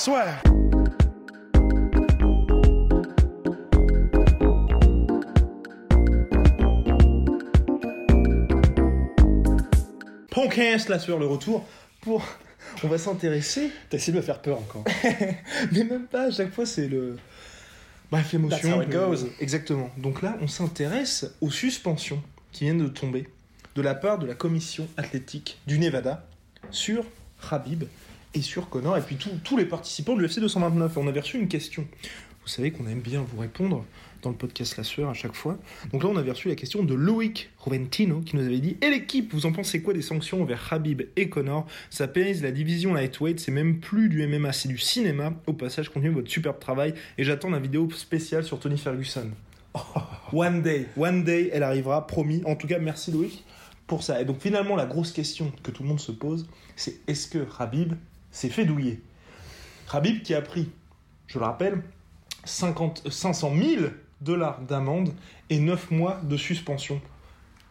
Soit. Podcast là sur le retour pour on va s'intéresser T'as essayé de me faire peur encore. mais même pas à chaque fois c'est le bref l'émotion That's how it le- goes. exactement donc là on s'intéresse aux suspensions qui viennent de tomber de la part de la commission athlétique du Nevada sur Khabib et sur Connor et puis tous- les participants de l'UFC 229 et on avait reçu une question vous savez qu'on aime bien vous répondre dans le podcast La Sueur à chaque fois. Donc là, on avait reçu la question de Loïc Roventino qui nous avait dit Et l'équipe, vous en pensez quoi des sanctions envers Khabib et Connor Ça pénalise la division lightweight, c'est même plus du MMA, c'est du cinéma. Au passage, continuez votre superbe travail et j'attends la vidéo spéciale sur Tony Ferguson. One day, one day, elle arrivera, promis. En tout cas, merci Loïc pour ça. Et donc finalement, la grosse question que tout le monde se pose, c'est est-ce que Khabib s'est fait douiller Khabib qui a pris, je le rappelle, 50, 500 000 dollars d'amende et 9 mois de suspension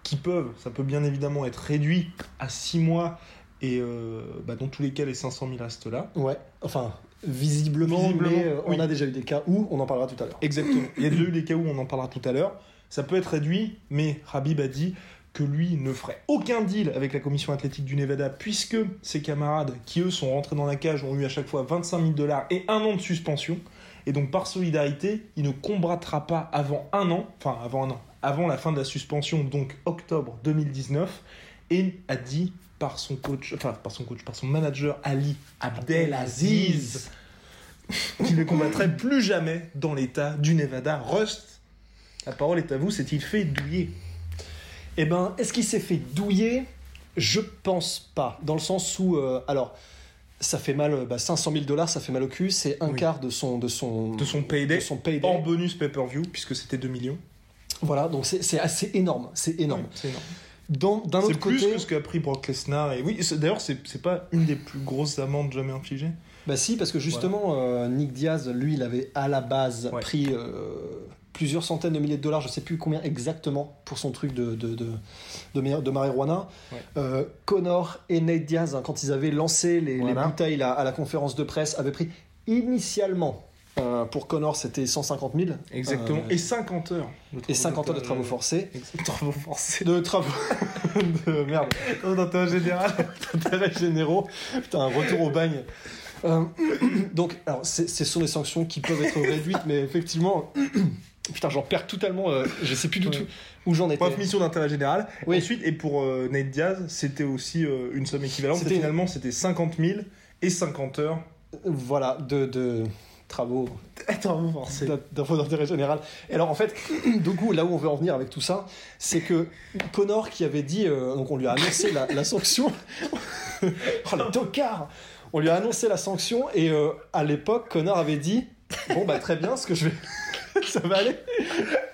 qui peuvent, ça peut bien évidemment être réduit à 6 mois et euh, bah, dans tous les cas les 500 000 restent là. Ouais, enfin, visiblement, Visiblement, mais euh, oui. on a déjà eu des cas où, on en parlera tout à l'heure. Exactement. Il y a déjà eu des cas où on en parlera tout à l'heure. Ça peut être réduit, mais Habib a dit que lui ne ferait aucun deal avec la commission athlétique du Nevada puisque ses camarades qui eux sont rentrés dans la cage ont eu à chaque fois 25 000 dollars et un an de suspension. Et donc par solidarité, il ne combattra pas avant un an, enfin avant un an, avant la fin de la suspension, donc octobre 2019, et a dit par son coach, enfin par son coach, par son manager Ali Abdelaziz, qu'il ne combattrait plus jamais dans l'état du Nevada. Rust, la parole est à vous, s'est-il fait douiller? Eh ben, est-ce qu'il s'est fait douiller? Je pense pas. Dans le sens où, euh, alors, ça fait mal, euh, bah, 500 000 dollars, ça fait mal au cul, c'est un Oui. quart de son, de son, De son payday, de son payday. hors bonus pay-per-view, puisque c'était 2 millions. Voilà, donc c'est c'est assez énorme, c'est énorme. C'est énorme. D'un C'est autre plus côté, que ce qu'a pris Brock Lesnar. Et oui, c'est- d'ailleurs, c'est c'est pas une des plus grosses amendes jamais infligées. bah si, parce que justement, euh, Nick Diaz, lui, il avait à la base Ouais. pris euh, plusieurs centaines de milliers de dollars, je sais plus combien exactement, pour son truc de, de, de, de, ma- de marijuana. Ouais. Euh, Connor et Nate Diaz, hein, quand ils avaient lancé les, les Voilà. bouteilles là, à la conférence de presse, avaient pris initialement, euh, pour Connor, c'était 150 000. Exactement. Euh, et 50 heures. de et 50 heures de travaux forcés. Exact- Travaux forcés. De travaux. de merde. D'intérêt général. D'intérêts généraux. Putain, un retour au bagne. Euh, donc, alors, c'est- ce sont des sanctions qui peuvent être réduites, mais effectivement. Putain, j'en perds totalement. euh, je sais plus du tout où j'en étais. Bref, mission d'intérêt général. Oui. Ensuite, et pour euh, Nate Diaz, c'était aussi euh, une somme équivalente. C'était- Finalement, c'était 50 000 et 50 heures. Voilà, de, de travaux Travaux forcés. d'in- d'infos d'intérêt général. Et alors, en fait, du coup, là où on veut en venir avec tout ça, c'est que Connor qui avait dit. euh, donc, on lui a annoncé la, la sanction. oh, le tocard On lui a annoncé la sanction, et euh, à l'époque, Connor avait dit Bon, bah, très bien, ce que je vais. ça va aller.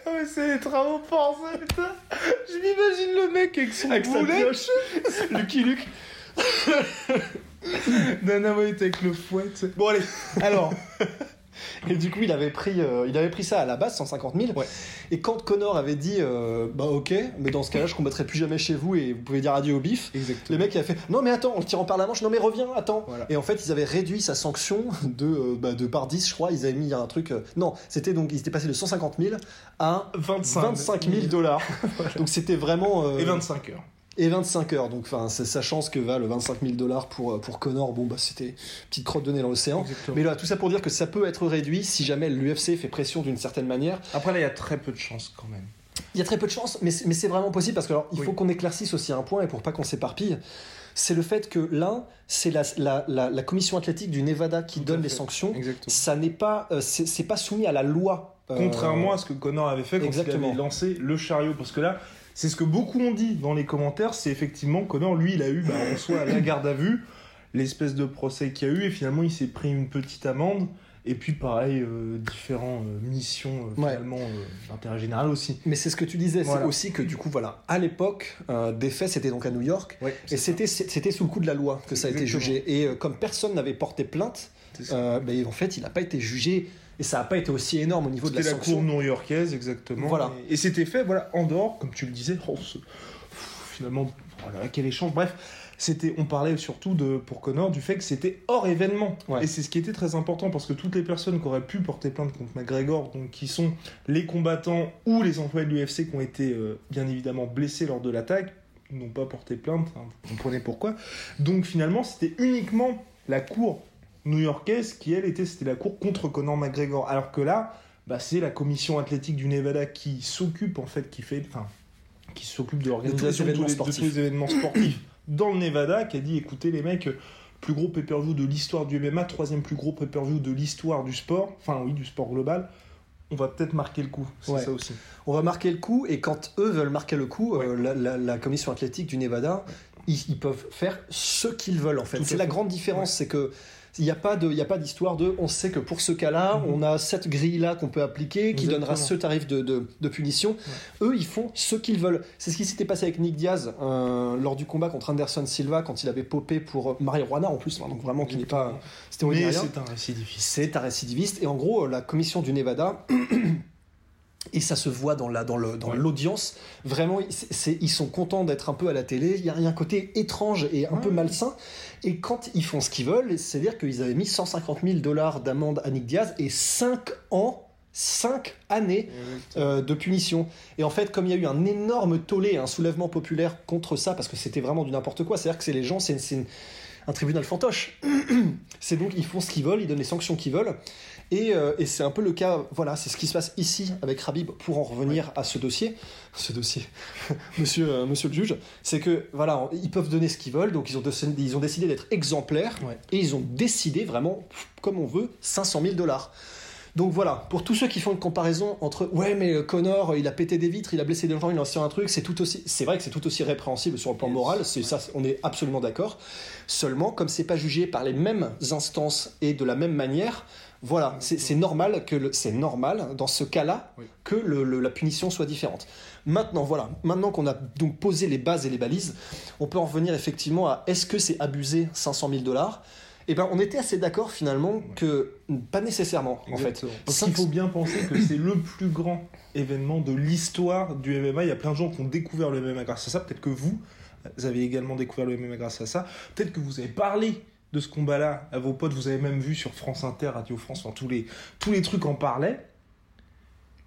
Ah ouais, c'est les travaux forcés, putain. Je m'imagine le mec avec son Avec sa pioche. Lucky Luke. Dana White avec le fouet. Bon, allez. Alors, Et du coup, il avait pris, euh, il avait pris ça à la base, 150 000. Ouais. Et quand Connor avait dit, euh, bah ok, mais dans ce cas-là, je combattrai plus jamais chez vous et vous pouvez dire adieu au bif. exactement. Le mec il a fait non mais attends, on le tirant par la manche, non mais reviens, attends. Voilà. Et en fait ils avaient réduit sa sanction de, euh, bah, de par 10 je crois, ils avaient mis un truc, euh, non c'était donc ils étaient passés de 150 000 à 25, 25 000 dollars. Donc c'était vraiment... Et 25 heures. Et 25 heures, donc enfin c'est sachant ce que valent 25 000 dollars pour, euh, pour Connor, bon bah c'était une petite crotte de nez dans l'océan. Mais là, tout ça pour dire que ça peut être réduit si jamais l'UFC fait pression d'une certaine manière. Après, là, il y a très peu de chance quand même. Il y a très peu de chance, mais c'est mais c'est vraiment possible parce que alors, il Oui. faut qu'on éclaircisse aussi un point et pour pas qu'on s'éparpille. C'est le fait que là, c'est la, la, la, la commission athlétique du Nevada qui Tout donne les sanctions. Exactement. Ça n'est pas, euh, c'est pas soumis à la loi. euh, Contrairement à ce que Connor avait fait quand exactement. il avait lancé le chariot. Parce que là, c'est ce que beaucoup ont dit dans les commentaires, c'est effectivement Connor, lui, il a eu bah, en soi la garde à vue. l'espèce de procès qu'il y a eu et finalement il s'est pris une petite amende. Et puis pareil, euh, différentes euh, missions euh, Ouais. finalement d'intérêt général aussi. Mais c'est ce que tu disais, Voilà. c'est aussi que du coup, voilà, à l'époque, des faits, c'était donc à New York, et c'était c'était sous le coup de la loi que ça a été jugé. Et comme personne n'avait porté plainte, ben, en fait, il n'a pas été jugé, et ça n'a pas été aussi énorme au niveau de la C'était la, sanction. cour new-yorkaise, exactement. Voilà. Et, et c'était fait, voilà, en dehors, comme tu le disais. oh, finalement, oh là là, quel échange. Bref, c'était, on parlait surtout de, pour Connor du fait que c'était hors événement. Ouais. Et c'est ce qui était très important parce que toutes les personnes qui auraient pu porter plainte contre McGregor, donc qui sont les combattants ou les employés de l'UFC qui ont été euh, bien évidemment blessés lors de l'attaque, n'ont pas porté plainte. hein, vous comprenez pourquoi. Donc finalement, c'était uniquement la cour new-yorkaise qui, elle, était, c'était la cour contre Conor McGregor. Alors que là, bah, c'est la commission athlétique du Nevada qui s'occupe, en fait, qui fait, enfin, qui s'occupe de l'organisation de, tous les- de tous sportifs. les événements sportifs dans le Nevada, qui a dit, écoutez les mecs, plus gros pay-per-view de l'histoire du MMA, troisième plus gros pay-per-view de l'histoire du sport, enfin oui, du sport global, on va peut-être marquer le coup, c'est Ouais. ça aussi. On va marquer le coup, et quand eux veulent marquer le coup, euh, la, la- la commission athlétique du Nevada, ils, ils peuvent faire ce qu'ils veulent en fait. C'est la grande différence, c'est que il n'y a pas de, il y a pas d'histoire de, on sait que pour ce cas-là, Mhm. on a cette grille-là qu'on peut appliquer, qui Exactement. donnera ce tarif de, de- de punition. Eux, ils font ce qu'ils veulent. C'est ce qui s'était passé avec Nick Diaz euh, lors du combat contre Anderson Silva quand il avait popé pour euh, marijuana en plus, hein, donc vraiment qui n'est pas, c'était c'est un récidiviste. C'est un récidiviste. Et en gros, la commission du Nevada, et ça se voit dans la dans le dans Ouais. l'audience, vraiment, c'est- c'est- ils sont contents d'être un peu à la télé. Il y a, un côté étrange et un peu malsain. Et quand ils font ce qu'ils veulent, c'est-à-dire qu'ils avaient mis 150 000 dollars d'amende à Nick Diaz et 5 ans, 5 années euh, de punition. Et en fait, comme il y a eu un énorme tollé, un soulèvement populaire contre ça, parce que c'était vraiment du n'importe quoi, c'est-à-dire que c'est les gens, c'est c'est un tribunal fantoche. c'est donc, ils font ce qu'ils veulent, ils donnent les sanctions qu'ils veulent. Et, euh, et c'est un peu le cas, voilà, c'est ce qui se passe ici avec Rabib pour en revenir à ce dossier. Ce dossier, monsieur, euh, monsieur le juge, c'est que, voilà, ils peuvent donner ce qu'ils veulent, donc ils ont, décidé- ils ont décidé d'être exemplaires Ouais. et ils ont décidé vraiment, comme on veut, 500 000 dollars. Donc voilà, pour tous ceux qui font une comparaison entre ouais mais euh, Connor il a pété des vitres, il a blessé des gens, il a lancé un truc, c'est tout aussi c'est vrai que c'est tout aussi répréhensible sur le plan moral, c'est ça on est absolument d'accord. Seulement comme c'est pas jugé par les mêmes instances et de la même manière, voilà, c'est normal que c'est normal dans ce cas-là Oui. que le- le- la punition soit différente. Maintenant voilà, maintenant qu'on a donc posé les bases et les balises, on peut en revenir effectivement à est-ce que c'est abusé 500 000 dollars? Eh ben on était assez d'accord finalement que pas nécessairement en fait. Parce qu'il faut bien penser que c'est le plus grand événement de l'histoire du MMA. Il y a plein de gens qui ont découvert le MMA grâce à ça. Peut-être que vous, vous avez également découvert le MMA grâce à ça. Peut-être que vous avez parlé de ce combat-là à vos potes. Vous avez même vu sur France Inter, Radio France, enfin, tous, les, tous les trucs en parlaient.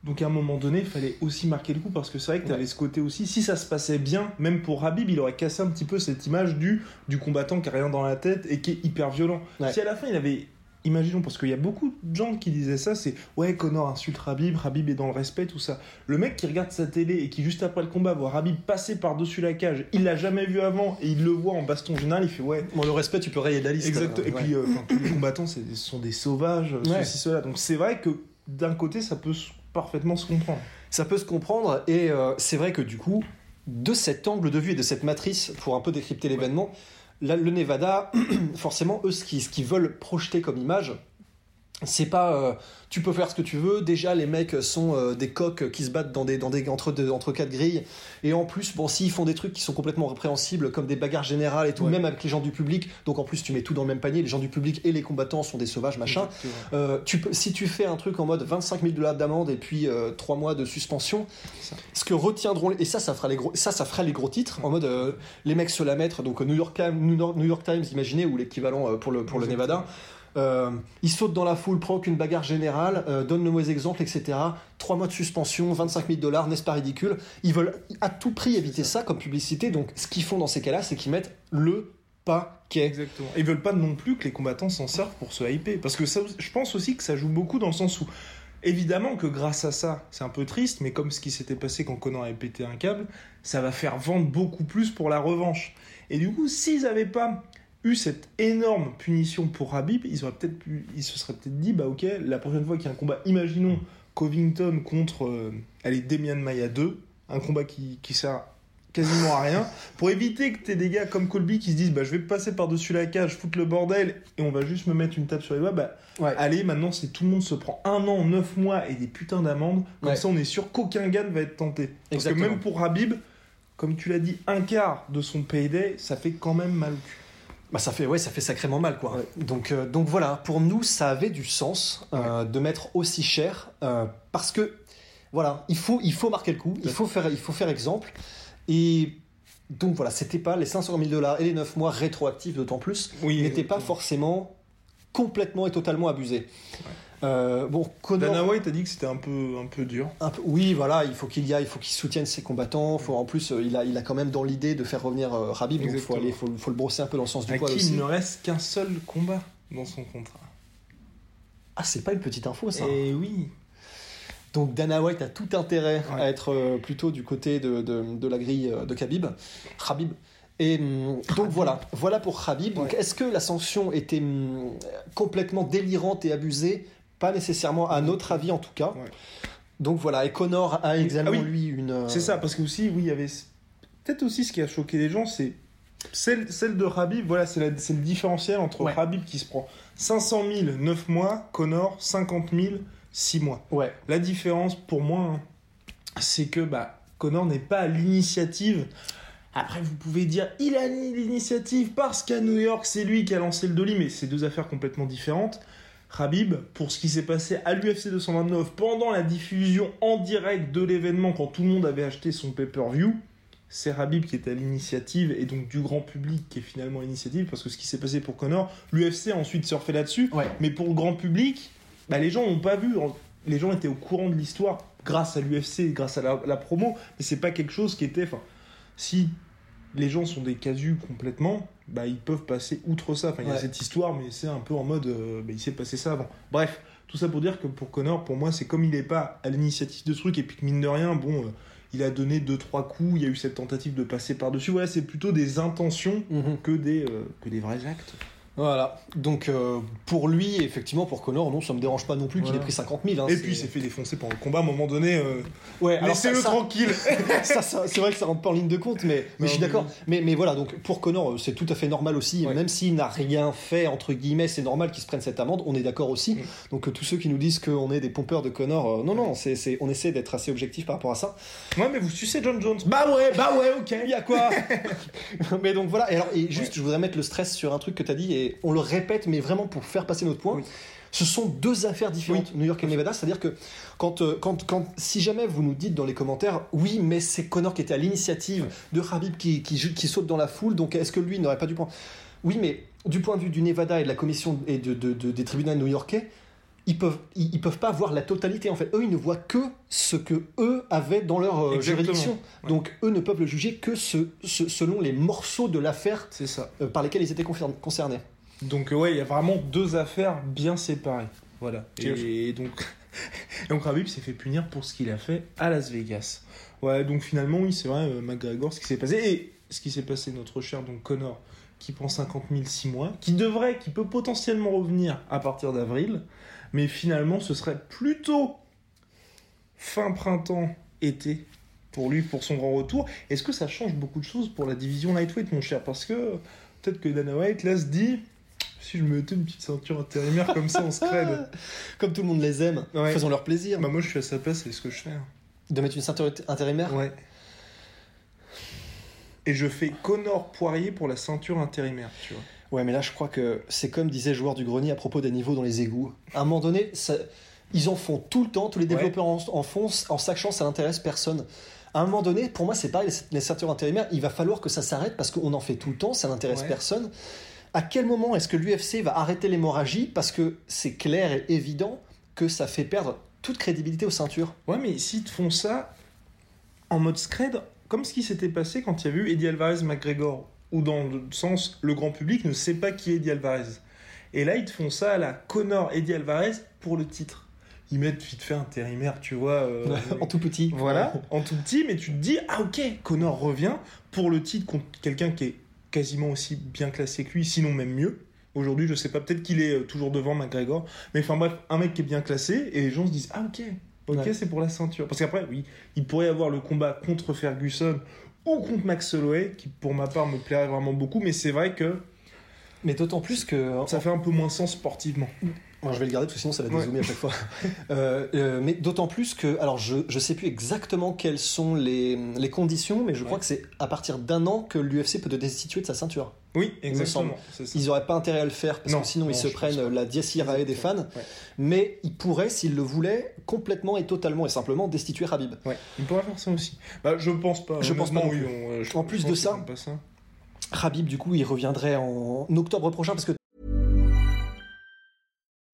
Donc à un moment donné, il fallait aussi marquer le coup parce que c'est vrai que tu avais ce côté aussi. Si ça se passait bien, même pour Habib, il aurait cassé un petit peu cette image du, du combattant qui a rien dans la tête et qui est hyper violent. Ouais. Si à la fin il avait. Imaginons, parce qu'il y a beaucoup de gens qui disaient ça, c'est ouais, Connor insulte Habib, Habib est dans le respect, tout ça. Le mec qui regarde sa télé et qui juste après le combat voit Habib passer par-dessus la cage, il l'a jamais vu avant et il le voit en baston général, il fait ouais, Bon, le respect, tu peux rayer de la liste. Exact. Et Ouais. puis, euh, tous les combattants, ce sont des sauvages, Ouais. ceci, cela. Donc, c'est vrai que d'un côté, ça peut parfaitement se comprendre. Ça peut se comprendre, et euh, c'est vrai que du coup, de cet angle de vue et de cette matrice, pour un peu décrypter l'événement, le Nevada, forcément, eux, ce qu'ils veulent projeter comme image, c'est pas euh, tu peux faire ce que tu veux. Déjà, les mecs sont euh, des coqs qui se battent dans des, dans des, entre, deux- entre quatre grilles. Et en plus, bon, s'ils font des trucs qui sont complètement répréhensibles, comme des bagarres générales et tout, Ouais. même avec les gens du public, donc en plus, tu mets tout dans le même panier. Les gens du public et les combattants sont des sauvages, machin. Euh, tu peux, si tu fais un truc en mode 25 000 dollars d'amende et puis 3 mois de suspension, Ça. ce que retiendront et ça, ça fera les gros, ça, ça fera les gros titres en mode euh, les mecs se la mettre. Donc New York Times, New York, New York Times, imaginez ou l'équivalent pour le pour le. Nevada. Euh, il saute dans la foule, provoque une bagarre générale, euh, donne le mauvais exemple, etc. 3 mois de suspension, 25 000 dollars, n'est-ce pas ridicule? Ils veulent à tout prix éviter ça comme publicité. Donc ce qu'ils font dans ces cas-là, c'est qu'ils mettent le paquet. Exactement. Ils veulent pas non plus que les combattants s'en servent pour se hyper. Parce que ça, je pense aussi que ça joue beaucoup dans le sens où, évidemment que grâce à ça, c'est un peu triste, mais comme ce qui s'était passé quand Conor avait pété un câble, ça va faire vendre beaucoup plus pour la revanche. Et du coup, s'ils avaient pas eu cette énorme punition pour Habib, ils auraient peut-être pu, ils se seraient peut-être dit, bah ok, la prochaine fois qu'il y a un combat, imaginons Covington contre, euh, allez, Demian Maia 2, un combat qui, qui sert quasiment à rien, pour éviter que t'aies des gars comme Colby qui se disent bah je vais passer par-dessus la cage, foutre le bordel et on va juste me mettre une tape sur les doigts, bah Ouais. allez maintenant c'est tout le monde se prend un an, neuf mois et des putains d'amendes, comme Ouais. ça on est sûr qu'aucun gars ne va être tenté. Parce que même pour Habib, comme tu l'as dit, un quart de son payday, ça fait quand même mal au cul. Bah ça fait ouais ça fait sacrément mal quoi. Donc euh, donc voilà pour nous ça avait du sens euh, de mettre aussi cher euh, parce que voilà il faut il faut marquer le coup il faut faire il faut faire exemple. Et donc voilà c'était pas les 500 000 dollars et les 9 mois rétroactifs d'autant plus Oui, n'étaient pas forcément complètement et totalement abusés. Euh, bon Dana White a dit que c'était un peu, un peu dur. un peu- oui, voilà, il faut qu'il y aille, il faut qu'il soutienne ses combattants. Faut, en plus, euh, il a, il a quand même dans l'idée de faire revenir euh, Rabib, donc il faut aller, faut, faut le brosser un peu dans le sens du À poil qui aussi. il ne reste qu'un seul combat dans son contrat. Ah, c'est pas une petite info ça. Et oui. Donc Dana White a tout intérêt Ouais. à être euh, plutôt du côté de, de, de la grille euh, de Khabib, Khabib. Et hum, donc voilà, voilà pour Khabib. Ouais. est-ce que la sanction était hum, complètement délirante et abusée Pas nécessairement, à notre avis en tout cas. Ouais. Donc voilà, et Connor a également Ah oui. lui une. euh, C'est ça, parce que aussi, oui, il y avait. Peut-être aussi ce qui a choqué les gens, c'est. Celle, celle de Habib, voilà, c'est le différentiel entre Ouais. Habib qui se prend 500 000, 9 mois, Connor, 50 000, 6 mois. Ouais, La différence pour moi, hein, c'est que bah, Connor n'est pas à l'initiative. Après, vous pouvez dire il a l'initiative parce qu'à New York, c'est lui qui a lancé le dolly, mais c'est deux affaires complètement différentes. Habib, pour ce qui s'est passé à l'UFC 229 pendant la diffusion en direct de l'événement, quand tout le monde avait acheté son pay-per-view, c'est Habib qui était à l'initiative et donc du grand public qui est finalement à l'initiative parce que ce qui s'est passé pour Connor, l'UFC a ensuite surfé là-dessus. ouais. Mais pour le grand public, bah, les gens n'ont pas vu. Les gens étaient au courant de l'histoire grâce à l'UFC, grâce à la, la promo, mais c'est pas quelque chose qui était. Enfin, si les gens sont des casus complètement, bah ils peuvent passer outre ça. Enfin, il y a cette histoire, mais c'est un peu en mode, euh, bah, il s'est passé ça avant. Bref, tout ça pour dire que pour Connor, pour moi, c'est comme il n'est pas à l'initiative de ce truc et puis que mine de rien, bon. euh, il a donné deux trois coups, il y a eu cette tentative de passer par-dessus. Voilà, c'est plutôt des intentions Mhm. que des, euh, que des vrais actes. Voilà. Donc euh, pour lui, effectivement, pour Connor, non, ça me dérange pas non plus qu'il ait pris 50 000. hein, Et c'est- puis il s'est fait défoncer pendant le combat à un moment donné. euh, ouais, alors ça- Laissez-le ça- tranquille. ça, ça- c'est vrai que ça rentre pas en ligne de compte, mais, mais je suis mais d'accord. Mais, mais voilà, donc pour Connor, euh, c'est tout à fait normal aussi, Ouais. même s'il n'a rien fait, entre guillemets, c'est normal qu'il se prenne cette amende, on est d'accord aussi. Mm. Donc euh, tous ceux qui nous disent qu'on est des pompeurs de Connor, euh, non, non, c'est, c'est- on essaie d'être assez objectif par rapport à ça. Ouais, mais vous sucez John Jones. Bah ouais, bah ouais, ok. Il y a quoi? Mais donc voilà, et alors, et juste, je voudrais mettre le stress sur un truc que tu as dit, et on le répète, mais vraiment pour faire passer notre point. Oui. Ce sont deux affaires différentes, New York et Nevada. C'est-à-dire que quand, euh, quand, quand, si jamais vous nous dites dans les commentaires, oui, mais c'est Connor qui était à l'initiative de Habib qui, qui, qui saute dans la foule, donc est-ce que lui n'aurait pas dû prendre Oui, mais du point de vue du Nevada et de la commission et de, de- de- des tribunaux new-yorkais, ils peuvent, ils, ils peuvent pas voir la totalité en fait. Eux, ils ne voient que ce que eux avaient dans leur euh, juridiction. Ouais. Donc eux ne peuvent le juger que ce- ce- selon les morceaux de l'affaire euh, par lesquels ils étaient concernés. Donc euh, ouais, il y a vraiment deux affaires bien séparées. Voilà. Et donc, et donc Khabib s'est fait punir pour ce qu'il a fait à Las Vegas. Ouais, donc finalement, oui, c'est vrai, euh, McGregor, ce qui s'est passé. Et ce qui s'est passé, notre cher donc Connor, qui prend 50 000 6 mois, qui devrait, qui peut potentiellement revenir à partir d'avril, mais finalement, ce serait plutôt fin printemps, été pour lui, pour son grand retour. Est-ce que ça change beaucoup de choses pour la division lightweight, mon cher? Parce que peut-être que Dana White, là, se dit, si je me mettais une petite ceinture intérimaire comme ça, on se crède. Comme tout le monde les aime, Ouais. faisons leur plaisir. Bah moi, je suis à sa place, c'est ce que je fais. hein. De mettre une ceinture intérimaire? Ouais. Et je fais Connor Poirier pour la ceinture intérimaire, tu vois. Ouais, mais là, je crois que c'est comme disait Joueur du Grenier à propos des niveaux dans les égouts. À un moment donné, ça- ils en font tout le temps, tous les Ouais. développeurs en, en font, en sachant que ça n'intéresse personne. À un moment donné, pour moi, c'est pareil, les, les ceintures intérimaires, il va falloir que ça s'arrête parce qu'on en fait tout le temps, ça n'intéresse Ouais. personne. À quel moment est-ce que l'UFC va arrêter l'hémorragie Parce que c'est clair et évident que ça fait perdre toute crédibilité aux ceintures? Ouais, mais s'ils te font ça en mode scred, comme ce qui s'était passé quand il y avait eu Eddie Alvarez McGregor, où dans le sens, le grand public ne sait pas qui est Eddie Alvarez. Et là, ils te font ça à la Connor Eddie Alvarez pour le titre. Ils mettent vite fait intérimaire, tu vois. euh, en tout petit. Voilà, en tout petit, mais tu te dis, ah ok, Connor revient pour le titre contre quelqu'un qui est quasiment aussi bien classé que lui, sinon même mieux. Aujourd'hui, je sais pas, peut-être qu'il est euh, toujours devant McGregor, mais enfin bref, un mec qui est bien classé, et les gens se disent, ah ok, ok, Ouais. c'est pour la ceinture. Parce qu'après, oui, il pourrait y avoir le combat contre Ferguson, ou contre Max Holloway, qui pour ma part me plairait vraiment beaucoup, mais c'est vrai que Mais d'autant plus que. ça fait un peu moins sens sportivement. Moi, je vais le garder parce que sinon ça va Ouais. dézoomer à chaque fois. Euh, euh, mais d'autant plus que, alors je je sais plus exactement quelles sont les, les conditions, mais je crois Ouais. que c'est à partir d'un an que l'UFC peut te destituer de sa ceinture. Oui, exactement. ça. Ils n'auraient pas intérêt à le faire parce Non, que sinon non, ils se prennent la diacirae des fans. Ouais. Mais ils pourraient, s'ils le voulaient, complètement et totalement et simplement destituer Habib. Ouais, on pourrait faire ça aussi. Bah, je pense pas. Je pense pas oui, on, euh, je- En plus de ça. Habib, du coup, il reviendrait en octobre prochain parce que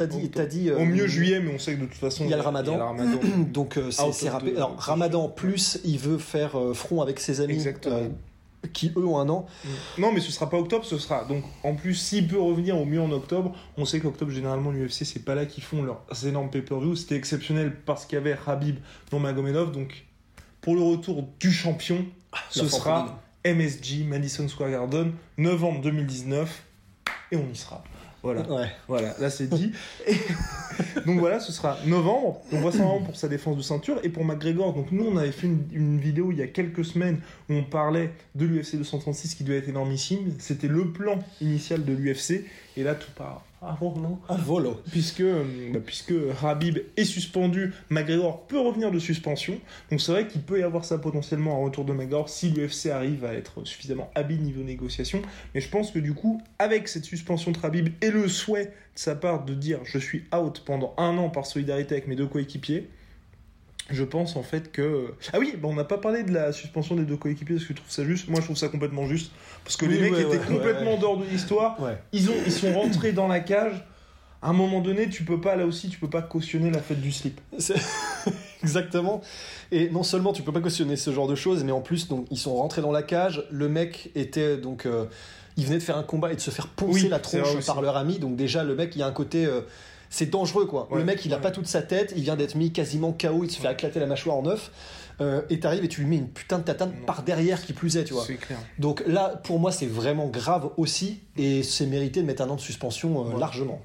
T'as dit, t'as dit. Au euh, mieux juillet, mais on sait que de toute façon. il y a le Ramadan. il y a le Ramadan. Donc euh, c'est Alors Ramadan plus, il veut faire euh, front avec ses amis qui eux ont un an. Non, mais ce sera pas octobre, ce sera. Donc, en plus, s'il peut revenir au mieux en octobre, on sait qu'octobre, généralement, l'UFC, c'est pas là qu'ils font leurs énormes pay-per-view. C'était exceptionnel parce qu'il y avait Habib, non Magomedov. Donc, pour le retour du champion, ce La sera MSG, Madison Square Garden, novembre 2019. Et on y sera. Voilà. Ouais. Voilà, là c'est dit. Et donc voilà, ce sera novembre. Donc vraisemblablement pour sa défense de ceinture et pour McGregor. Donc nous, on avait fait une, une vidéo il y a quelques semaines où on parlait de l'UFC 236 qui devait être énormissime. C'était le plan initial de l'UFC. Et là, tout part à non Un volo. puisque, euh, bah, puisque Habib est suspendu, McGregor peut revenir de suspension. Donc c'est vrai qu'il peut y avoir ça potentiellement un retour de McGregor si l'UFC arrive à être suffisamment habile niveau négociation. Mais je pense que du coup, avec cette suspension de Habib et le souhait de sa part de dire je suis out pendant un an par solidarité avec mes deux coéquipiers, je pense en fait que... Ah oui, bah, on n'a pas parlé de la suspension des deux coéquipiers parce que je trouve ça juste. Moi je trouve ça complètement juste. Parce que Oui, les mecs ouais, étaient ouais, complètement ouais. dehors de l'histoire. Ils, ont, ils sont rentrés dans la cage. À un moment donné, tu peux pas, là aussi, tu peux pas cautionner la fête du slip. Exactement. Et non seulement tu peux pas cautionner ce genre de choses, mais en plus donc ils sont rentrés dans la cage. Le mec était donc euh, il venait de faire un combat et de se faire poncer Oui, la tronche par leur ami. Donc déjà le mec il y a un côté euh, c'est dangereux quoi. Ouais, le mec il a ouais. pas toute sa tête, il vient d'être mis quasiment KO, il se fait Ouais. éclater la mâchoire en neuf. Euh, et t'arrives et tu lui mets une putain de tatane Non. par derrière qui plus est, tu vois. C'est clair. Donc là, pour moi, c'est vraiment grave aussi, et c'est mérité de mettre un an de suspension euh, largement.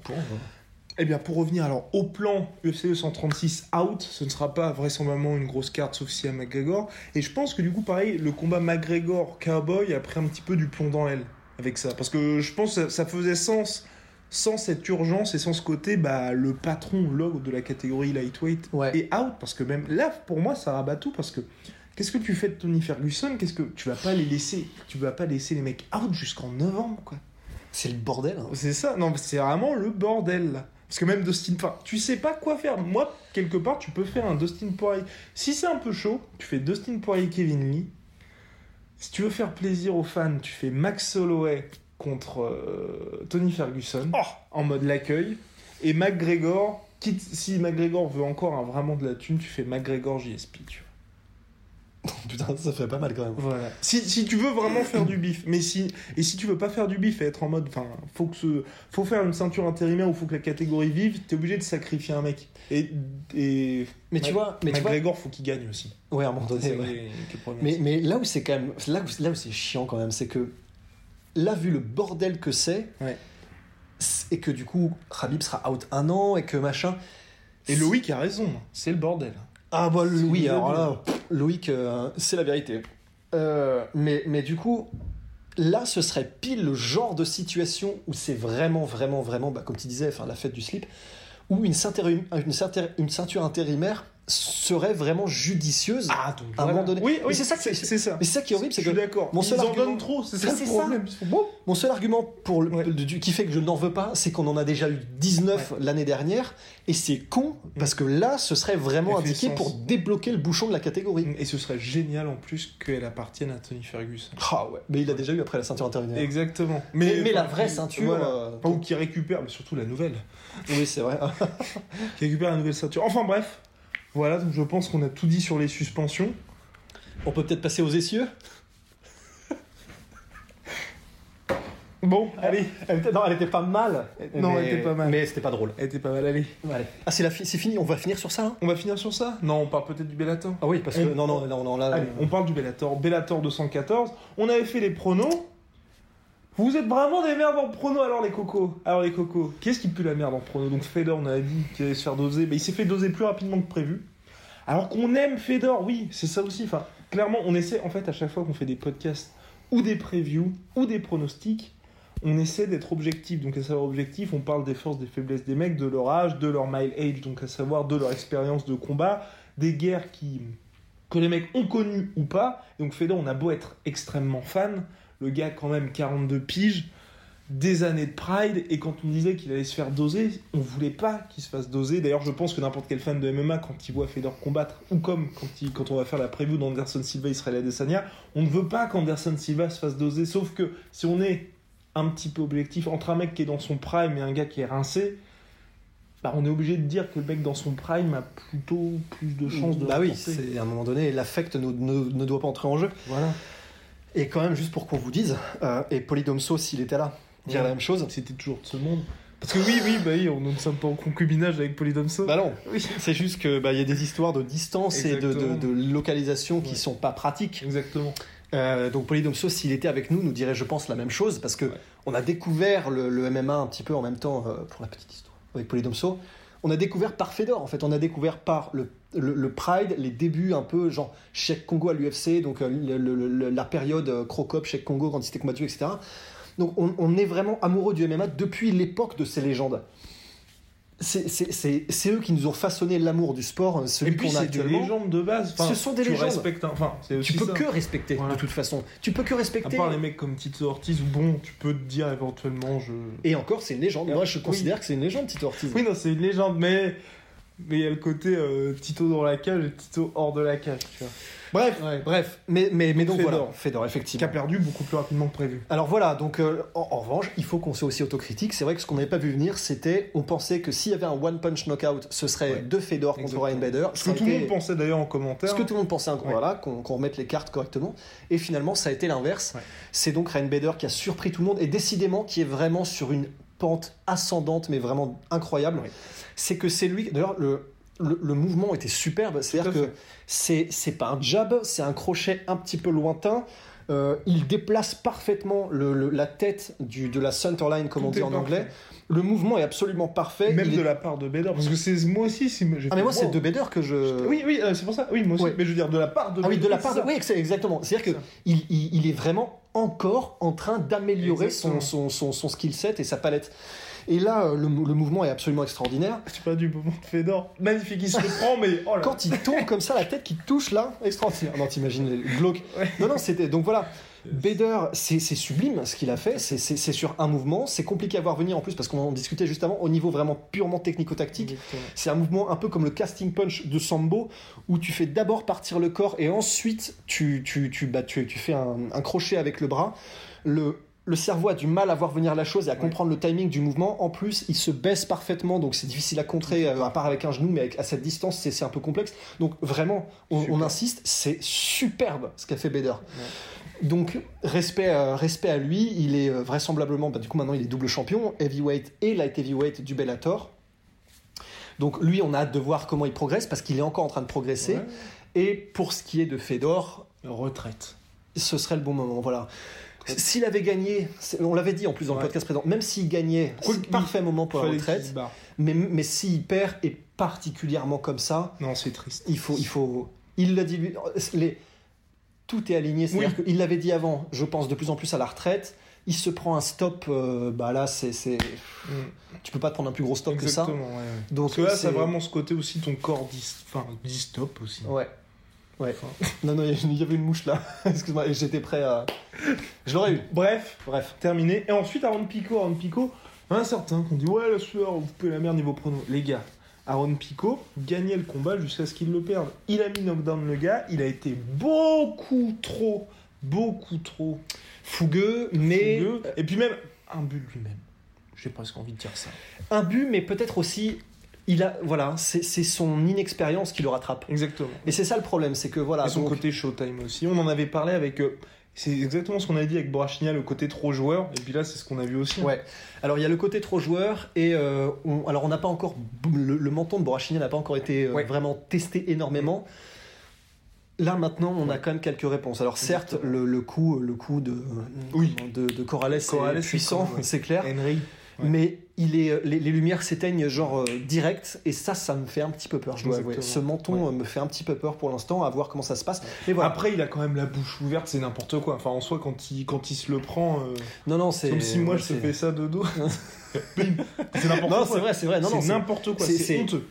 Eh bien, pour revenir alors au plan UFC 236 out, ce ne sera pas vraisemblablement une grosse carte sauf si à McGregor. Et je pense que du coup, pareil, le combat McGregor-Cowboy a pris un petit peu du plomb dans l'aile avec ça. Parce que je pense que ça faisait sens sans cette urgence et sans ce côté, bah, le patron log de la catégorie lightweight Ouais. est out. Parce que même là, pour moi, ça rabat tout. Parce que qu'est-ce que tu fais de Tony Ferguson? Qu'est-ce que tu vas pas les laisser Tu vas pas laisser les mecs out jusqu'en novembre, quoi. C'est le bordel. hein. C'est ça, non, c'est vraiment le bordel là. Parce que même Dustin, enfin, tu sais pas quoi faire. Moi, quelque part, tu peux faire un Dustin Poirier. Si c'est un peu chaud, tu fais Dustin Poirier, Kevin Lee. Si tu veux faire plaisir aux fans, tu fais Max Holloway contre euh, Tony Ferguson en mode l'accueil. Et McGregor, quitte, si McGregor veut encore un, vraiment de la thune, tu fais McGregor JSP. Tu vois. Putain, ça fait pas mal quand même. Voilà. Si, si tu veux vraiment faire du bif, mais si et si tu veux pas faire du bif et être en mode, enfin, faut que ce, faut faire une ceinture intérimaire ou faut que la catégorie vive, t'es obligé de sacrifier un mec. Et, et Mais tu Mac- vois, mais tu vois, McGregor, faut qu'il gagne aussi. ouais, à un moment donné, ouais. Mais, mais là où c'est quand même, là où, là où c'est chiant quand même, c'est que là, vu le bordel que c'est, Ouais. et que du coup, Khabib sera out un an et que machin. Et Loïc a raison, c'est le bordel. Ah bah oui, alors là, pff, Loïc, euh, c'est la vérité. Euh, mais, mais du coup, là, ce serait pile le genre de situation où c'est vraiment, vraiment, vraiment, bah, comme tu disais, enfin, la fête du slip, où une ceinture, une, ceinture- une ceinture intérimaire serait vraiment judicieuse. Ah, donc À un moment donné- Oui, oui, c'est ça c'est ça. Mais c'est ça qui est horrible, c'est Je que suis d'accord. mon Ils seul en argument- donnent trop, c'est ça le problème. Bon, mon seul argument pour le- Ouais. du- qui fait que je n'en veux pas, c'est qu'on en a déjà eu 19 l'année dernière, et c'est con, parce que là, ce serait vraiment indiqué sens. pour débloquer le bouchon de la catégorie. Et ce serait génial en plus qu'elle appartienne à Tony Ferguson. Ah ouais, mais il a déjà eu après la ceinture intérieure. Exactement. Mais- mais la vraie ceinture, voilà. euh, ou qui récupère, mais surtout la nouvelle. Oui, c'est vrai. qui récupère la nouvelle ceinture. Enfin bref, voilà, donc je pense qu'on a tout dit sur les suspensions. On peut peut-être passer aux essieux? Bon, allez. Elle était- Non, elle était pas mal. Non, mais- elle était pas mal. Mais c'était pas drôle. Elle était pas mal, allez. Allez. Ah, c'est la fi- c'est fini, on va finir sur ça là On va finir sur ça? Non, on parle peut-être du Bellator. Ah oui, parce que. On- Non, non, non, non, là. Allez, on parle du Bellator. Bellator 214. On avait fait les pronos. Vous êtes vraiment des merdes en pronos alors les cocos. Alors les cocos, qu'est-ce qui pue la merde en pronos Donc Fedor, on avait dit qu'il allait se faire doser, mais il s'est fait doser plus rapidement que prévu. Alors qu'on aime Fedor, oui, c'est ça aussi. Enfin, clairement, on essaie en fait à chaque fois qu'on fait des podcasts ou des previews ou des pronostics, on essaie d'être objectif. Donc à savoir objectif, on parle des forces, des faiblesses des mecs, de leur âge, de leur mile age, donc à savoir de leur expérience de combat, des guerres qui que les mecs ont connues ou pas. Donc Fedor, on a beau être extrêmement fan, le gars quand même 42 piges, des années de Pride, et quand on disait qu'il allait se faire doser, on voulait pas qu'il se fasse doser. D'ailleurs, je pense que n'importe quel fan de MMA, quand il voit Fedor combattre, ou comme quand, il- quand on va faire la preview d'Anderson Silva, Israël Adesanya, on ne veut pas qu'Anderson Silva se fasse doser, sauf que si on est un petit peu objectif entre un mec qui est dans son prime et un gars qui est rincé, bah, on est obligé de dire que le mec dans son prime a plutôt plus de chances de Bah oui, à un moment donné, l'affect ne, ne- ne doit pas entrer en jeu. Voilà. Et quand même, juste pour qu'on vous dise, euh, et Polydomso, s'il était là, dirait Ouais. la même chose. C'était toujours de ce monde. Parce que oui, oui, bah oui, on ne sommes pas en concubinage avec Polydomso. Bah non, oui. c'est juste que bah, y a des histoires de distance et de, de- Exactement. de localisation qui Ouais. sont pas pratiques. Exactement. Euh, donc Polydomso, s'il était avec nous, nous dirait, je pense, la même chose parce que Ouais. on a découvert le, le MMA un petit peu en même temps, euh, pour la petite histoire, avec Polydomso. On a découvert par Fedor, en fait, on a découvert par le, le, le Pride, les débuts un peu, genre Cheikh Congo à l'UFC, donc euh, le- le- le- la période euh, Crocop, Cheikh Congo quand il s'était combattu, etc. Donc on, on est vraiment amoureux du MMA depuis l'époque de ces légendes. C'est- eux qui nous ont façonné l'amour du sport, euh, celui qu'on a c'est des actuellement. légendes de base. Enfin, Ce sont des tu légendes. respectes Enfin, Tu peux ça. que respecter Voilà. de toute façon. Tu peux que À respecter. part les mecs comme Tito Ortiz, bon, tu peux te dire éventuellement, je. Et encore, c'est une légende. Moi, je Oui. considère que c'est une légende, Tito Ortiz. Oui, non, c'est une légende, mais. Mais il y a le côté euh, Tito dans la cage et Tito hors de la cage, tu vois. Bref, Ouais, bref, mais, mais, mais donc Fedor. voilà, Fedor, qui a effectivement. perdu beaucoup plus rapidement que prévu. Alors voilà, donc euh, en, en revanche, il faut qu'on soit aussi autocritique. C'est vrai que ce qu'on n'avait pas vu venir, c'était, on pensait que s'il y avait un one punch knockout, ce serait Ouais. de Fedor contre. Ryan Bader. Ce que tout le monde pensait d'ailleurs en commentaire. Ce que tout le monde pensait, hein, Ouais. voilà, qu'on remette les cartes correctement. Et finalement, ça a été l'inverse. C'est donc Ryan Bader qui a surpris tout le monde et décidément qui est vraiment sur une pente ascendante, mais vraiment incroyable. C'est que c'est lui. D'ailleurs, le, le, le mouvement était superbe. C'est-à-dire que c'est c'est pas un jab, c'est un crochet un petit peu lointain. Euh, il déplace parfaitement le- le- la tête du, de la centerline, comme Tout on dit en parfait. anglais. Le mouvement est absolument parfait. Même Il est- de la part de Bader, parce que c'est moi aussi, si j'ai Ah mais moi c'est de Bader que je. Oui, oui, euh, c'est pour ça. Oui, moi aussi. Ouais. Mais je veux dire, de la part de Ah oui, de la part de... Oui, c'est exactement. C'est-à-dire C'est que il, il, il est vraiment encore en train d'améliorer son, son, son, son skill set et sa palette. Et là, euh, le, le mouvement est absolument extraordinaire. C'est pas du moment de Fedor. Magnifique, il se le prend, mais oh là. Quand il tombe comme ça, la tête qui touche là, extraordinaire. Non, t'imagines le glauque. Ouais. Non, non, c'était... Donc voilà, Bader, c'est sublime ce qu'il a fait. C'est- sur un mouvement. C'est compliqué à voir venir en plus parce qu'on en discutait juste avant au niveau vraiment purement technico-tactique. C'est un mouvement un peu comme le casting punch de Sambo, où tu fais d'abord partir le corps et ensuite tu, tu, tu, bah, tu, tu fais un, un crochet avec le bras. Le, le cerveau a du mal à voir venir la chose et à comprendre le timing du mouvement. En plus, il se baisse parfaitement, donc c'est difficile à contrer, euh, à part avec un genou, mais avec- à cette distance, c'est c'est un peu complexe. Donc vraiment, on insiste, c'est superbe ce qu'a fait Bader. Donc respect, euh, respect à lui, il est euh, vraisemblablement, bah, du coup maintenant il est double champion, heavyweight et light heavyweight du Bellator. Donc lui, on a hâte de voir comment il progresse parce qu'il est encore en train de progresser. Ouais. Et pour ce qui est de Fedor, Retraite. ce serait le bon moment. Voilà. S'il avait gagné, on l'avait dit en plus dans le podcast précédent, même s'il gagnait, qu'il- parfait moment pour la retraite. Mais, mais s'il perd, et particulièrement comme ça, Non, c'est triste. il faut, il faut, il l'a dit, lui- les, tout est aligné. C'est-à-dire Oui. qu'il l'avait dit avant. Je pense de plus en plus à la retraite. Il se prend un stop. euh, bah là, c'est, Mm. tu peux pas te prendre un plus gros stop Exactement, que ouais, ouais. ça. Donc Parce que là, c'est- ça vraiment ce côté aussi, ton corps dit, enfin, dit stop aussi. Ouais. Ouais. Enfin. Non, non, il y avait une mouche là. Excuse-moi, et j'étais prêt à. Je l'aurais eu. Bref, Bref. terminé. Et ensuite, Aaron Pico, Aaron Pico, un certain qu'on dit ouais la sueur, vous pouvez la merde niveau prono. Les gars, Aaron Pico gagnait le combat jusqu'à ce qu'il le perde. Il a mis knockdown le gars, il a été beaucoup trop, beaucoup trop Fougueux, mais. fougueux. Et puis même un but lui-même. J'ai presque envie de dire ça. Un but, mais peut-être aussi il a, voilà, c'est c'est son inexpérience qui le rattrape. Exactement. Et c'est ça le problème, c'est que voilà. Et son donc- côté Showtime aussi. On en avait parlé avec. euh, c'est exactement ce qu'on a dit avec Brachnia, le côté trop joueur. Et puis là, c'est ce qu'on a vu aussi. Ouais. Alors il y a le côté trop joueur et euh, on- alors on n'a pas encore le, le menton de Borachini n'a pas encore été euh, Ouais. vraiment testé énormément. Là maintenant, on a quand même quelques réponses. Alors certes, le, le coup, le coup de Oui. de, de Corrales, Corrales, est puissant, ouais. c'est clair. Henry. Ouais. Mais il est, les, les lumières s'éteignent genre euh, direct et ça, ça me fait un petit peu peur. Je dois avouer. Ce menton Ouais. euh, me fait un petit peu peur pour l'instant, à voir comment ça se passe. Mais voilà. Après, il a quand même la bouche ouverte, c'est n'importe quoi. Enfin, en soi, quand il, quand il se le prend, euh, non, non, c'est comme si moi je te fais ça de dos. C'est n'importe Non, quoi. c'est vrai, c'est vrai. Non, non, c'est n'importe quoi, c'est- honteux.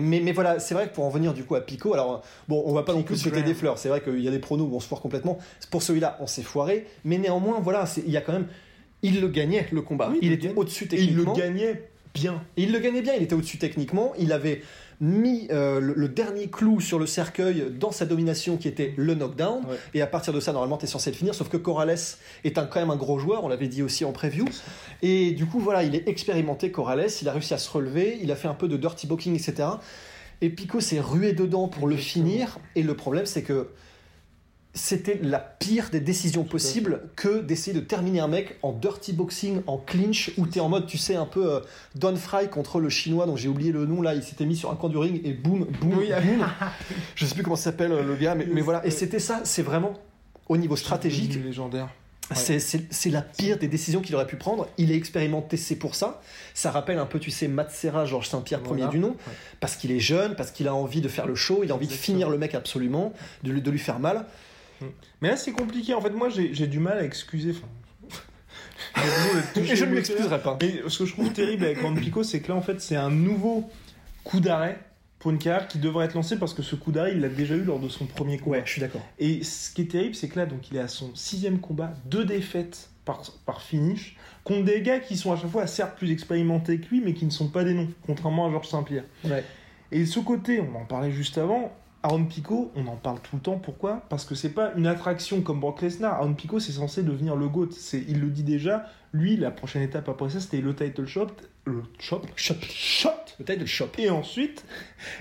Mais, mais voilà, c'est vrai que pour en venir du coup à Pico, alors bon, on va pas non plus jeter des fleurs. C'est vrai qu'il y a des pronos où on se foire complètement. Pour celui-là, on s'est foiré, mais néanmoins, voilà, il y a quand même, il le gagnait le combat. Oui, il était au-dessus Et il le techniquement. gagnait bien. Et il le gagnait bien. Il était au-dessus techniquement. Il avait mis euh, le, le dernier clou sur le cercueil dans sa domination qui était le knockdown. Ouais. Et à partir de ça, normalement, tu es censé le finir. Sauf que Corrales est un, quand même un gros joueur. On l'avait dit aussi en preview. Et du coup, voilà, il est expérimenté, Corrales. Il a réussi à se relever. Il a fait un peu de dirty boxing, etc. Et Pico s'est rué dedans pour le finir. Et le problème, c'est que c'était la pire des décisions possibles que d'essayer de terminer un mec en dirty boxing, en clinch, où t'es en mode, tu sais, un peu euh, Don Fry contre le chinois dont j'ai oublié le nom là. Il s'était mis sur un coin du ring et boum, boum, Oui. boum. Je sais plus comment s'appelle euh, le gars, mais, mais voilà. Et c'était ça, c'est vraiment au niveau stratégique. Légendaire. Ouais. C'est- la pire des décisions qu'il aurait pu prendre. Il est expérimenté, c'est pour ça. Ça rappelle un peu, tu sais, Matt Serra, Georges Saint-Pierre, Voilà. premier du nom. Ouais. Parce qu'il est jeune, parce qu'il a envie de faire le show, il a envie de finir le mec absolument, de de lui faire mal. Mais là, c'est compliqué. En fait, moi, j'ai du mal à excuser. Enfin, Et je ne m'excuserai pas. Mais ce que je trouve terrible avec Juan Pico, c'est que là, en fait, c'est un nouveau coup d'arrêt pour une carrière qui devrait être lancée parce que ce coup d'arrêt, il l'a déjà eu lors de son premier combat. Ouais, je suis d'accord. Et ce qui est terrible, c'est que là, donc, il est à son sixième combat, deux défaites par, par finish, contre des gars qui sont à chaque fois certes plus expérimentés que lui, mais qui ne sont pas des noms, contrairement à Georges Saint-Pierre. Ouais. Et ce côté, on en parlait juste avant, Aaron Pico, on en parle tout le temps. Pourquoi? Parce que c'est pas une attraction comme Brock Lesnar. Aaron Pico, c'est censé devenir le GOAT. C'est, il le dit déjà. Lui, la prochaine étape après ça, c'était le title shot. Le shop. Shop. Shot. Le taille de shop. Et ensuite,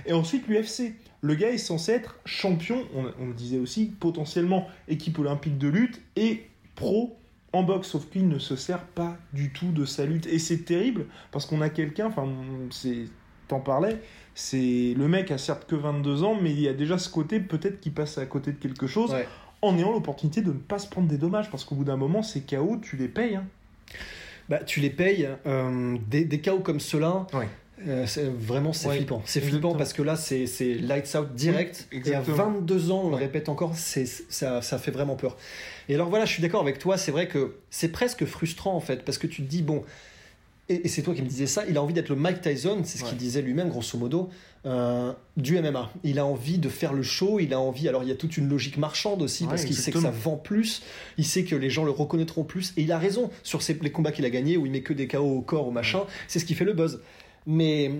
et ensuite l'UFC. Le gars est censé être champion, on, on le disait aussi, potentiellement équipe olympique de lutte et pro en boxe, sauf qu'il ne se sert pas du tout de sa lutte. Et c'est terrible parce qu'on a quelqu'un, enfin, c'est, t'en parlais, c'est le mec a certes que 22 ans, mais il y a déjà ce côté peut-être qu'il passe à côté de quelque chose Ouais. en ayant l'opportunité de ne pas se prendre des dommages parce qu'au bout d'un moment, ces KO, tu les payes. hein. Bah, tu les payes. euh, des, des chaos comme ceux-là, Ouais. euh, vraiment, c'est Ouais, flippant. C'est flippant parce que là, c'est lights out direct. Oui, et à exactement. 22 ans, on le répète encore, c'est ça, ça fait vraiment peur. Et alors voilà, je suis d'accord avec toi. C'est vrai que c'est presque frustrant en fait parce que tu te dis bon. Et, et c'est toi qui me disais ça. Il a envie d'être le Mike Tyson, c'est ce Ouais. qu'il disait lui-même, grosso modo, euh, du MMA. Il a envie de faire le show. Il a envie. Alors il y a toute une logique marchande aussi Ouais, parce qu'il sait que ça vend plus. Il sait que les gens le reconnaîtront plus. Et il a raison sur ses- les combats qu'il a gagnés où il met que des KO au corps, au machin. C'est ce qui fait le buzz. Mais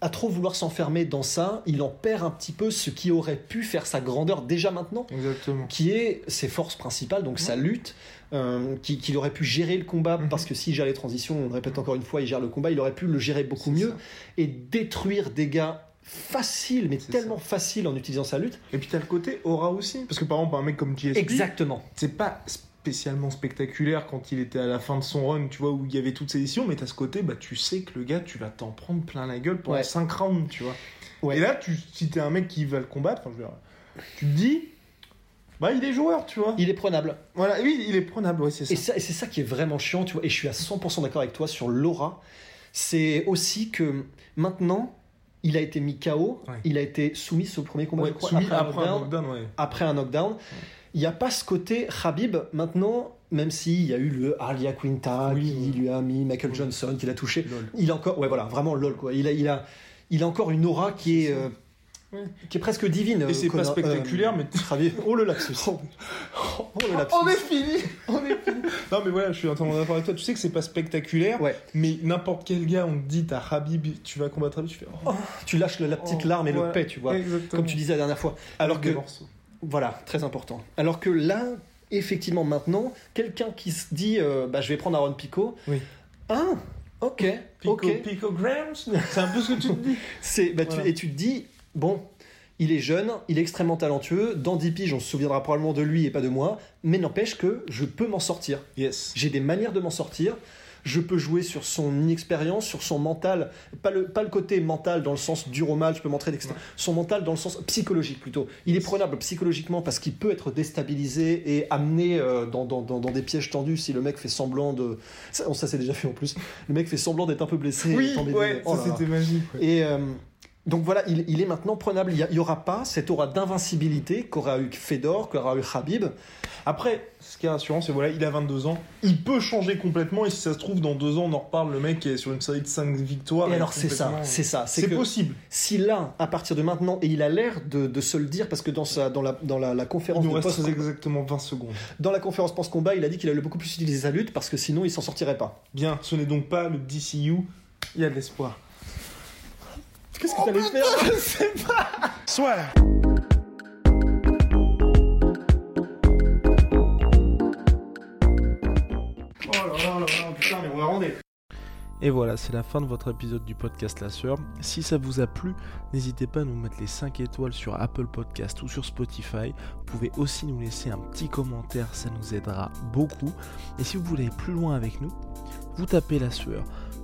à trop vouloir s'enfermer dans ça, il en perd un petit peu ce qui aurait pu faire sa grandeur déjà maintenant Exactement. qui est ses forces principales, donc sa lutte, euh, qui- qu'il aurait pu gérer le combat, Mhm. parce que s'il gère les transitions, on le répète encore une fois, il gère le combat, il aurait pu le gérer beaucoup mieux ça. et détruire des gars faciles, mais tellement faciles en utilisant sa lutte. Et puis t'as le côté aura aussi. Parce que par exemple, un mec comme GSP, Exactement. c'est pas spécialement spectaculaire quand il était à la fin de son run, tu vois, où il y avait toutes ces éditions, mais t'as ce côté, bah tu sais que le gars, tu vas t'en prendre plein la gueule pendant Ouais. 5 rounds, tu vois. Ouais. Et là, tu, si t'es un mec qui va le combattre, enfin, je veux dire, tu te dis, bah il est joueur, tu vois. Il est prenable. Voilà, oui, il est prenable, ouais, c'est ça. Et, ça, et c'est ça qui est vraiment chiant, tu vois, et je suis à 100% d'accord avec toi sur l'aura. C'est aussi que maintenant, il a été mis KO, Ouais. il a été soumis au premier combat, Ouais, je crois, soumis après un après un knockdown. knockdown, ouais. après un knockdown. Il n'y a pas ce côté Habib maintenant, même s'il y a eu le Arlia Quinta Oui, qui oui. lui a mis Michael Oui. Johnson, qui l'a touché. Lol. Il a encore, ouais voilà, vraiment lol quoi. Il a, il a, il a encore une aura qui est. qui est presque divine. Et c'est pas spectaculaire, mais- Habib- oh le lapsus. Oh, le lapsus. On est fini On est fini Non mais voilà, je suis entièrement d'accord avec toi, tu sais que c'est pas spectaculaire, Ouais. mais n'importe quel gars, on te dit, t'as Habib, tu vas combattre Habib, tu fais... Oh, Tu lâches la, la petite Oh, larme et le paix, tu vois. Exactement. Comme tu disais la dernière fois. Alors que Des morceaux. Voilà, très important. Alors que là, effectivement, maintenant, quelqu'un qui se dit euh, bah, je vais prendre Aaron Pico. Oui. Ah Ok, Pico, ok. Picograms C'est un peu ce que tu te dis. C'est, bah, tu- et tu te dis, bon, il est jeune, il est extrêmement talentueux. Dans 10 piges, on se souviendra probablement de lui et pas de moi. Mais n'empêche que je peux m'en sortir. Yes. J'ai des manières de m'en sortir. Je peux jouer sur son inexpérience, sur son mental, pas le, pas le côté mental dans le sens dur au mal, je peux montrer etc. Son mental dans le sens psychologique plutôt. Il est prenable psychologiquement parce qu'il peut être déstabilisé et amené euh, dans, dans, dans, dans des pièges tendus si le mec fait semblant de. Ça, ça c'est déjà fait en plus. Le mec fait semblant d'être un peu blessé. Oui, et tomber ouais, oh ça c'était magique. ouais. Et euh, donc voilà, il, il est maintenant prenable. Il n'y aura pas cette aura d'invincibilité qu'aura eu Fedor, qu'aura eu Khabib. Après, ce qui est rassurant, c'est voilà, il a 22 ans, il peut changer complètement, et si ça se trouve, dans deux ans, on en reparle, le mec est sur une série de 5 victoires. Et alors c'est ça, c'est ça. C'est possible. Si là, à partir de maintenant, et il a l'air de, de se le dire, parce que dans, sa, dans, la, dans la, la Il conférence nous reste exactement 20 secondes. dans la conférence post combat, il a dit qu'il allait beaucoup plus utiliser sa lutte parce que sinon il s'en sortirait pas. Bien, ce n'est donc pas le DCU, il y a de l'espoir. Qu'est-ce que t'allais faire Soit Oh là là là là, putain, mais on va rendre. Et voilà, c'est la fin de votre épisode du podcast La Sœur. Si ça vous a plu, n'hésitez pas à nous mettre les 5 étoiles sur Apple Podcast ou sur Spotify. Vous pouvez aussi nous laisser un petit commentaire, ça nous aidera beaucoup. Et si vous voulez aller plus loin avec nous, vous tapez La Sueur